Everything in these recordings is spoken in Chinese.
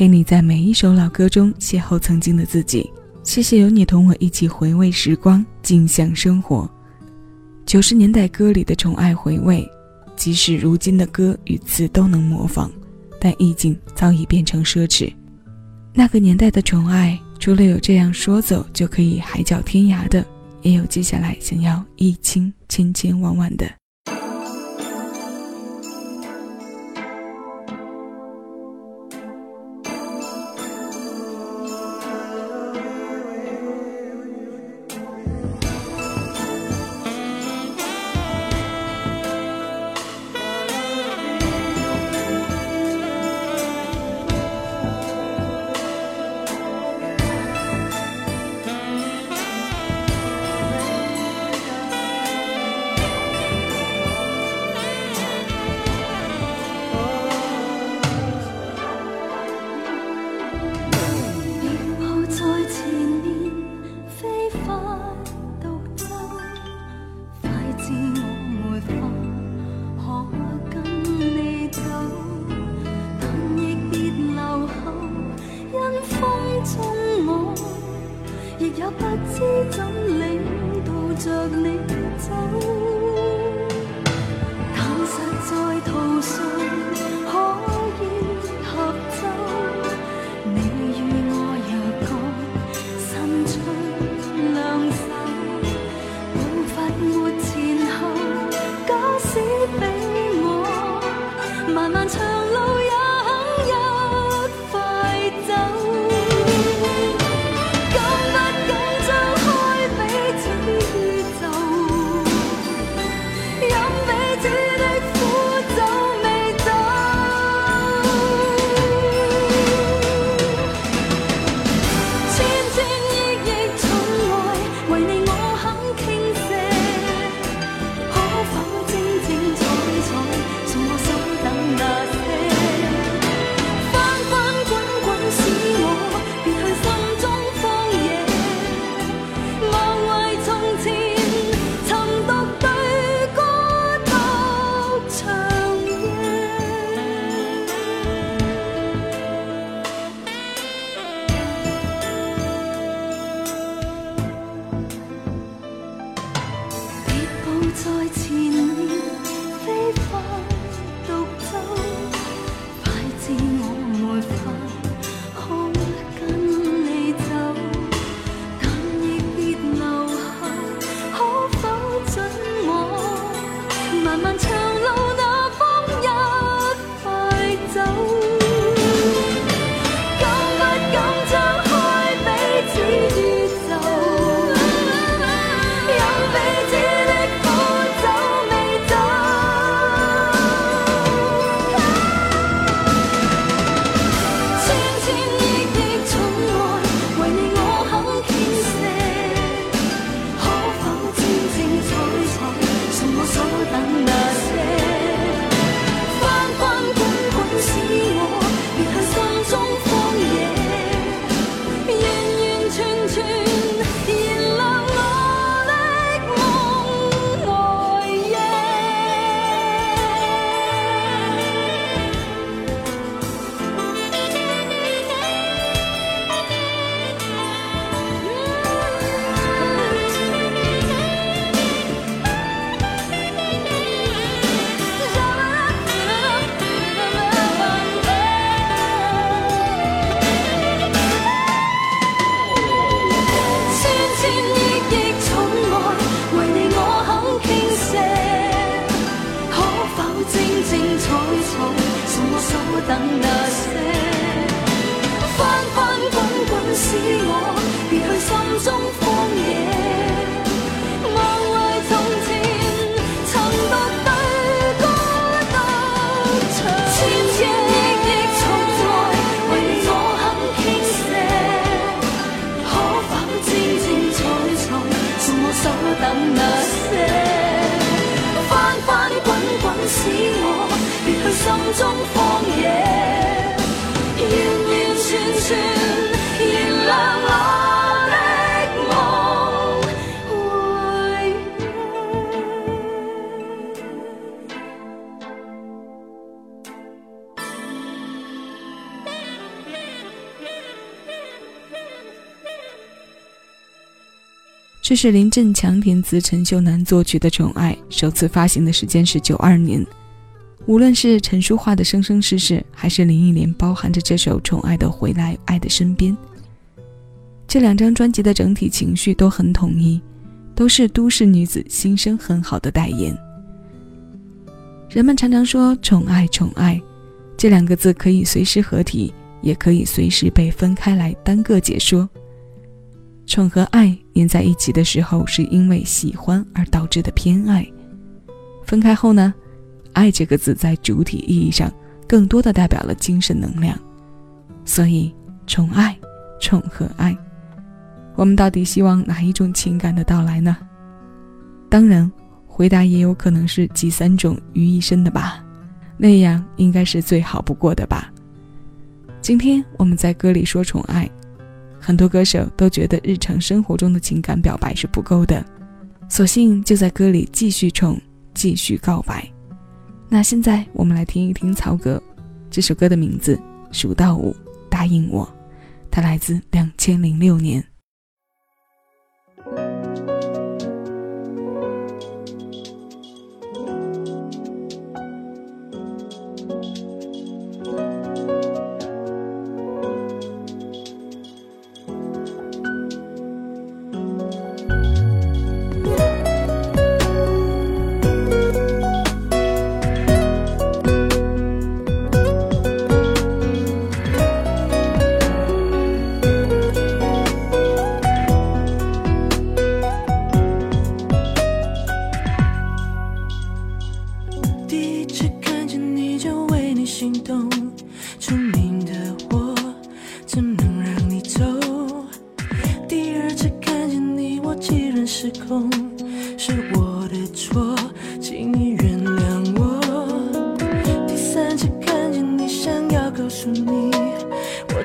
陪你在每一首老歌中邂逅曾经的自己。谢谢有你同我一起回味时光，静享生活。九十年代歌里的宠爱回味，即使如今的歌与词都能模仿，但意境早已变成奢侈。那个年代的宠爱，除了有这样说走就可以海角天涯的，也有接下来想要一亲千千万万的。那些翻翻滚滚使我别去心中这是林振强填词、陈秀楠作曲的《宠爱》，首次发行的时间是九二年。无论是陈淑桦的《生生世世》，还是林忆莲包含着这首《宠爱》的《回来爱的身边》，这两张专辑的整体情绪都很统一，都是都市女子心声很好的代言。人们常常说“宠爱，宠爱”，这两个字可以随时合体，也可以随时被分开来单个解说。宠和爱粘在一起的时候，是因为喜欢而导致的偏爱；分开后呢，爱这个字在主体意义上更多的代表了精神能量。所以，宠爱、宠和爱，我们到底希望哪一种情感的到来呢？当然，回答也有可能是集三种于一身的吧，那样应该是最好不过的吧。今天我们在歌里说宠爱。很多歌手都觉得日常生活中的情感表白是不够的，索性就在歌里继续宠，继续告白。那现在我们来听一听曹格这首歌的名字《数到五答应我》，它来自两千零六年。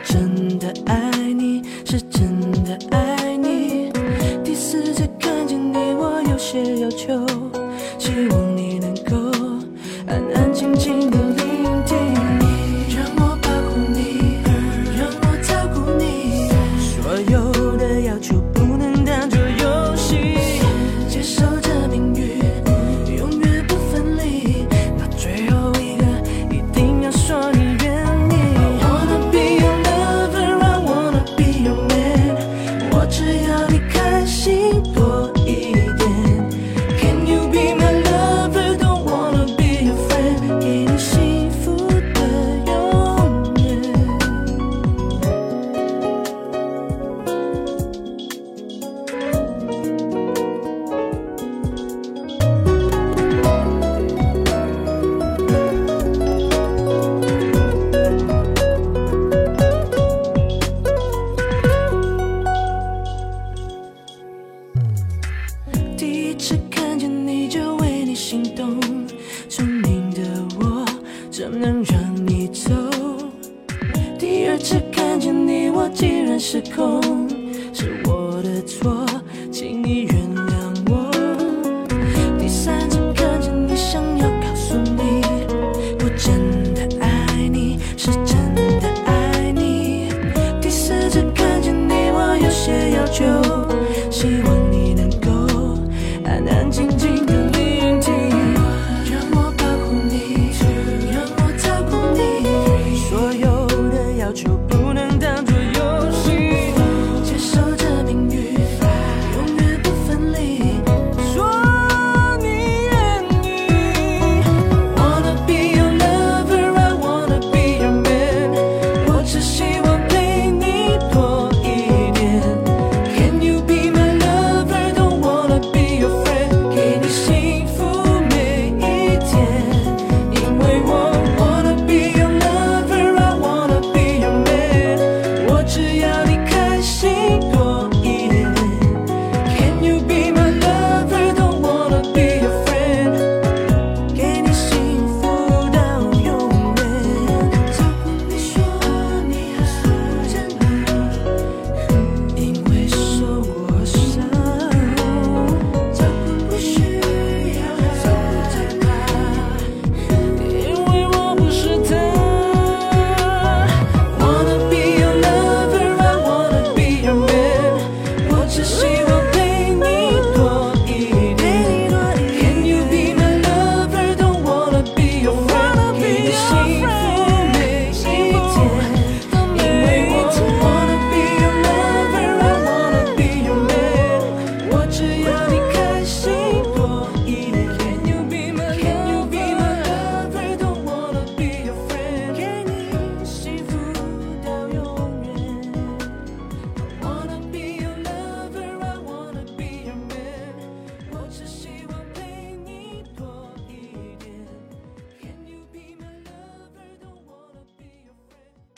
真的。只要你开心我看见你就为你心动，聪明的我怎能让你走？第二次看见你，我竟然失控。就，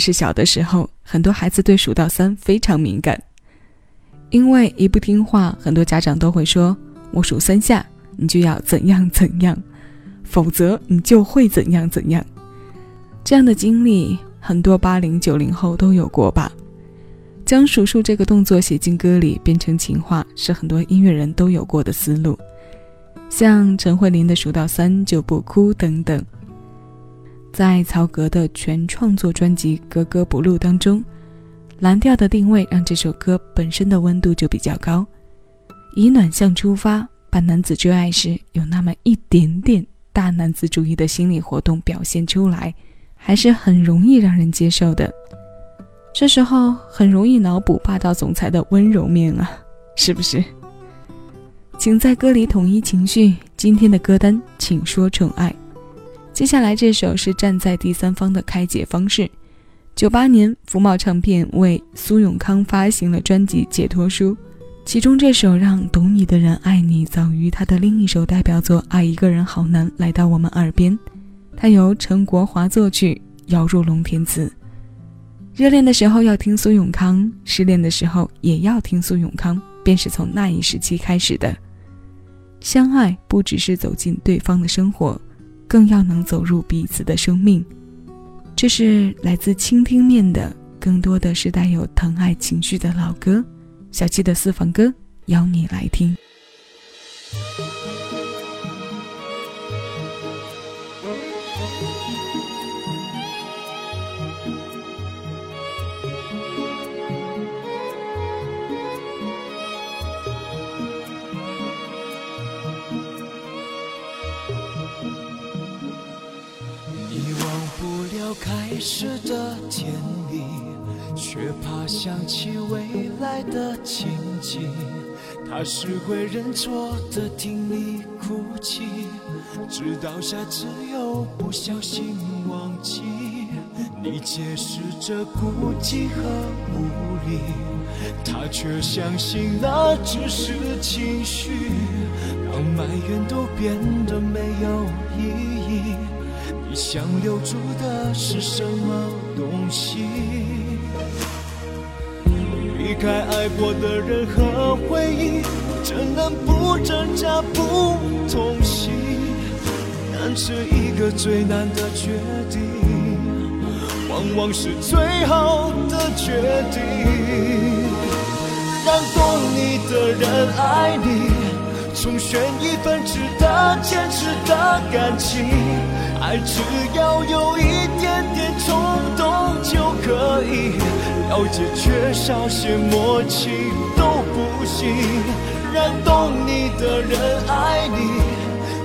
是小的时候，很多孩子对数到三非常敏感，因为一不听话，很多家长都会说：“我数三下，你就要怎样怎样，否则你就会怎样怎样。”这样的经历，很多八零九零后都有过吧？将数数这个动作写进歌里，变成情话，是很多音乐人都有过的思路。像陈慧琳的《数到三就不哭》等等，在曹格的全创作专辑《格格不入》当中，蓝调的定位让这首歌本身的温度就比较高，以暖向出发，把男子追爱时有那么一点点大男子主义的心理活动表现出来，还是很容易让人接受的。这时候很容易脑补霸道总裁的温柔面啊，是不是？请在歌里统一情绪。今天的歌单，请说宠爱。接下来这首是站在第三方的开解方式。九八年，福茂唱片为苏永康发行了专辑《解脱书》，其中这首《让懂你的人爱你》早于他的另一首代表作《爱一个人好难》来到我们耳边。它由陈国华作曲，姚若龙填词。热恋的时候要听苏永康，失恋的时候也要听苏永康，便是从那一时期开始的。相爱不只是走进对方的生活，更要能走入彼此的生命。这是来自倾听面的，更多的是带有疼爱情绪的老歌。小七的私房歌，邀你来听。开始的甜蜜，却怕想起未来的情景。他是会认错的，听你哭泣，直到下次又不小心忘记。你解释着孤寂和无力，他却相信那只是情绪，让埋怨都变得没有意义。想留住的是什么东西？离开爱过的人和回忆，怎能不挣扎不痛心？但是一个最难的决定，往往是最好的决定。让懂你的人爱你，重选一份值得坚持的感情。爱只要有一点点冲动就可以，了解缺少些默契都不行。让懂你的人爱你，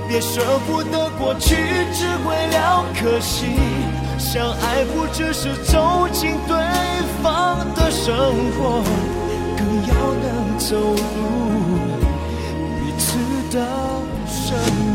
别舍不得过去，只会了可惜。相爱不只是走进对方的生活，更要能走入彼的生命。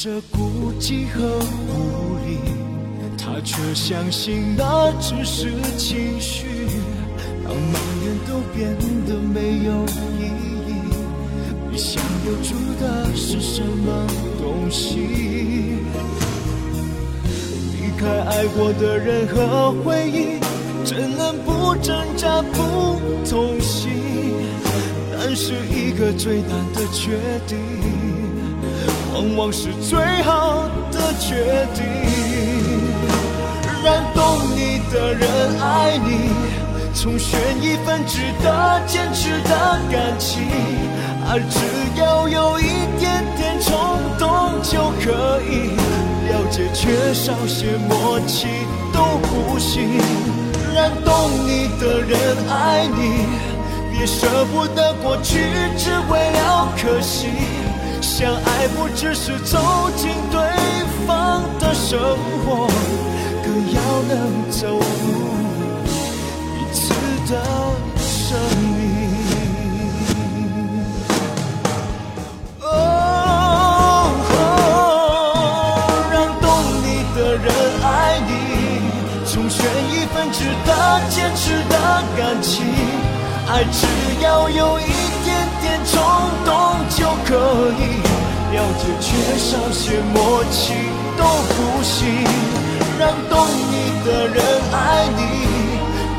这孤寂和无力，他却相信那只是情绪，当埋怨都变得没有意义。你想留住的是什么东西？离开爱过的人和回忆，怎能不挣扎不痛惜？但是一个最难的决定。往往是最好的决定，让懂你的人爱你，重选一份值得坚持的感情。而只要有一点点冲动就可以，了解缺少些默契都不行。让懂你的人爱你。别舍不得过去，只为了可惜。相爱不只是走进对方的生活，更要能走入彼此的生命。哦，让懂你的人爱你，重选一份值得坚持的感情。爱只要有一点点冲动就可以，了解缺少些默契都不行。让懂你的人爱你，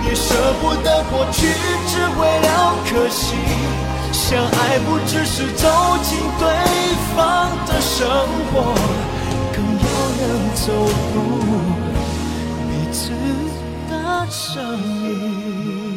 别舍不得过去，只为了可惜。相爱不只是走进对方的生活，更要能走入彼此的生命。